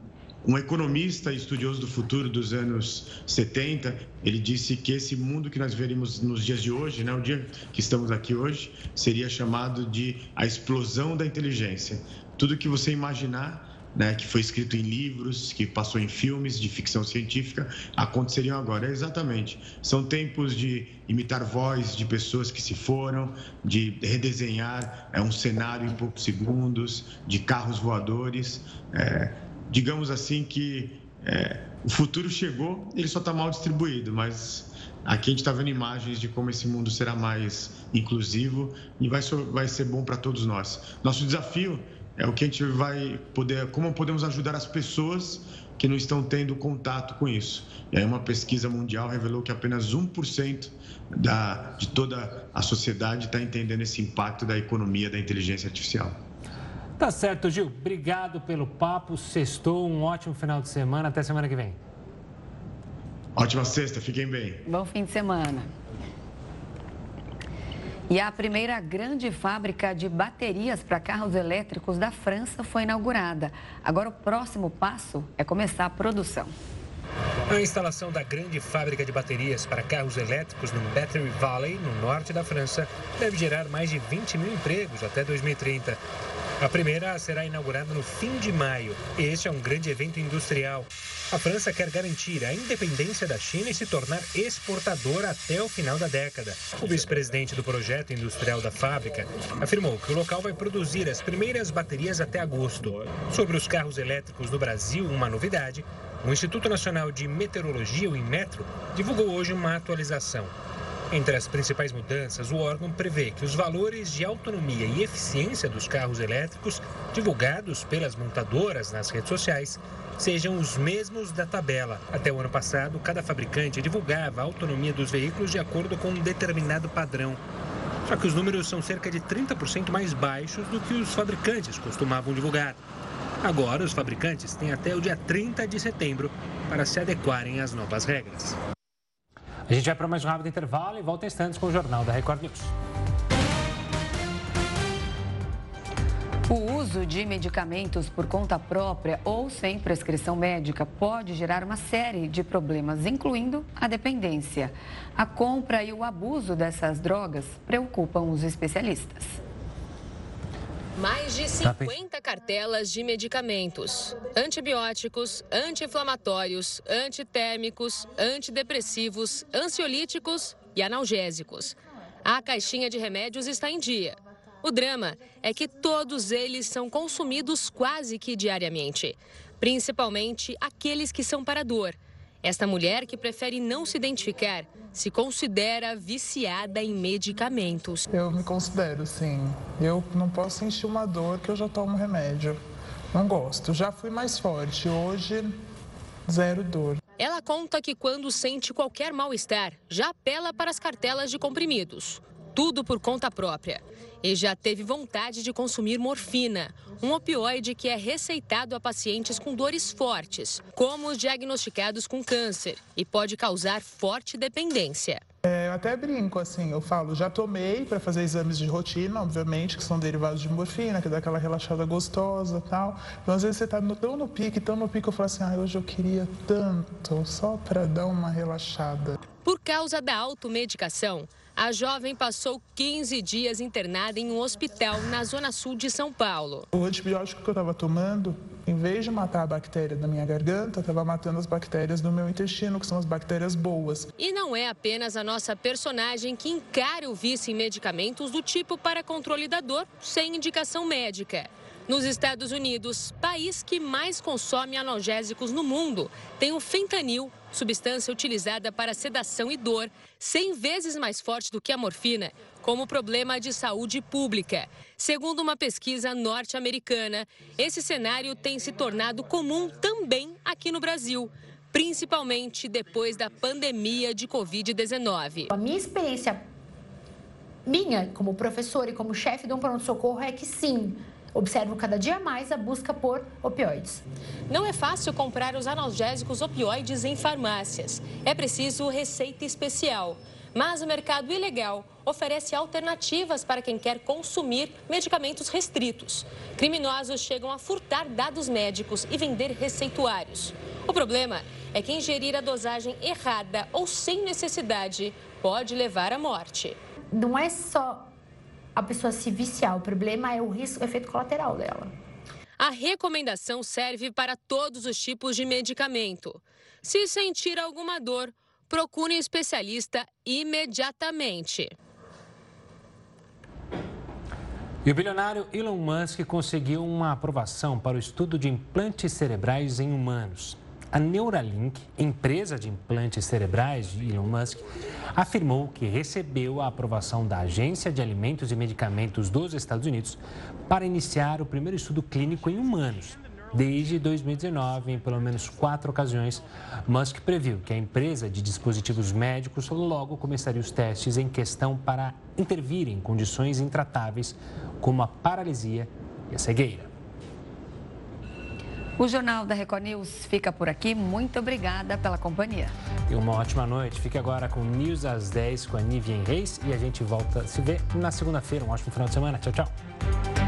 um economista e estudioso do futuro dos anos 70, ele disse que esse mundo que nós veremos nos dias de hoje, né, o dia que estamos aqui hoje, seria chamado de a explosão da inteligência. Tudo que você imaginar né, que foi escrito em livros, que passou em filmes de ficção científica, aconteceriam agora. É exatamente. São tempos de imitar voz de pessoas que se foram, de redesenhar é, um cenário em poucos segundos, de carros voadores. É, digamos assim que é, o futuro chegou, ele só está mal distribuído, mas aqui a gente está vendo imagens de como esse mundo será mais inclusivo e vai, vai ser bom para todos nós. Nosso desafio é o que a gente vai poder, como podemos ajudar as pessoas que não estão tendo contato com isso. E aí uma pesquisa mundial revelou que apenas 1% da, de toda a sociedade está entendendo esse impacto da economia da inteligência artificial. Tá certo, Gil. Obrigado pelo papo. Sextou, um ótimo final de semana. Até semana que vem. Ótima sexta, fiquem bem. Bom fim de semana. E a primeira grande fábrica de baterias para carros elétricos da França foi inaugurada. Agora, o próximo passo é começar a produção. A instalação da grande fábrica de baterias para carros elétricos no Battery Valley, no norte da França, deve gerar mais de 20 mil empregos até 2030. A primeira será inaugurada no fim de maio. Este é um grande evento industrial. A França quer garantir a independência da China e se tornar exportadora até o final da década. O vice-presidente do projeto industrial da fábrica afirmou que o local vai produzir as primeiras baterias até agosto. Sobre os carros elétricos no Brasil, uma novidade: o Instituto Nacional de Meteorologia, o Inmetro, divulgou hoje uma atualização. Entre as principais mudanças, o órgão prevê que os valores de autonomia e eficiência dos carros elétricos divulgados pelas montadoras nas redes sociais sejam os mesmos da tabela. Até o ano passado, cada fabricante divulgava a autonomia dos veículos de acordo com um determinado padrão. Só que os números são cerca de 30% mais baixos do que os fabricantes costumavam divulgar. Agora, os fabricantes têm até o dia 30 de setembro para se adequarem às novas regras. A gente vai para mais um rápido intervalo e volta em instantes com o Jornal da Record News. O uso de medicamentos por conta própria ou sem prescrição médica pode gerar uma série de problemas, incluindo a dependência. A compra e o abuso dessas drogas preocupam os especialistas. Mais de 50 tá cartelas de medicamentos: antibióticos, anti-inflamatórios, antitérmicos, antidepressivos, ansiolíticos e analgésicos. A caixinha de remédios está em dia. O drama é que todos eles são consumidos quase que diariamente, principalmente aqueles que são para dor esta mulher, que prefere não se identificar, se considera viciada em medicamentos. Eu me considero, sim. Eu não posso sentir uma dor que eu já tomo remédio. Não gosto. Já fui mais forte. Hoje, zero dor. Ela conta que quando sente qualquer mal-estar, já apela para as cartelas de comprimidos. Tudo por conta própria e já teve vontade de consumir morfina, um opioide que é receitado a pacientes com dores fortes, como os diagnosticados com câncer, e pode causar forte dependência. É, eu até brinco assim, eu falo, já tomei para fazer exames de rotina, obviamente, que são derivados de morfina, que dá aquela relaxada gostosa tal. Então, às vezes você está tão no pique, tão no pique, eu falo assim, ah, hoje eu queria tanto, só para dar uma relaxada. Por causa da automedicação, a jovem passou 15 dias internada em um hospital na zona sul de São Paulo. O antibiótico que eu estava tomando, em vez de matar a bactéria da minha garganta, estava matando as bactérias do meu intestino, que são as bactérias boas. E não é apenas a nossa personagem que encara o vício em medicamentos do tipo para controle da dor sem indicação médica. Nos Estados Unidos, país que mais consome analgésicos no mundo, tem o fentanil, substância utilizada para sedação e dor, 100 vezes mais forte do que a morfina, como problema de saúde pública. Segundo uma pesquisa norte-americana, esse cenário tem se tornado comum também aqui no Brasil principalmente depois da pandemia de Covid-19. A minha experiência, minha como professora e como chefe de um pronto-socorro, é que sim, observo cada dia mais a busca por opioides. Não é fácil comprar os analgésicos opioides em farmácias. É preciso receita especial. Mas o mercado ilegal oferece alternativas para quem quer consumir medicamentos restritos. Criminosos chegam a furtar dados médicos e vender receituários. O problema é que ingerir a dosagem errada ou sem necessidade pode levar à morte. Não é só a pessoa se viciar. O problema é o risco, o efeito colateral dela. A recomendação serve para todos os tipos de medicamento. Se sentir alguma dor, procure um especialista imediatamente. E o bilionário Elon Musk conseguiu uma aprovação para o estudo de implantes cerebrais em humanos. A Neuralink, empresa de implantes cerebrais de Elon Musk, afirmou que recebeu a aprovação da Agência de Alimentos e Medicamentos dos Estados Unidos para iniciar o primeiro estudo clínico em humanos. Desde 2019, em pelo menos quatro ocasiões, Musk previu que a empresa de dispositivos médicos logo começaria os testes em questão para intervir em condições intratáveis como a paralisia e a cegueira. O Jornal da Record News fica por aqui. Muito obrigada pela companhia. E uma ótima noite. Fique agora com News às 10 com a Nivian Reis e a gente volta a se ver na segunda-feira. Um ótimo final de semana. Tchau, tchau.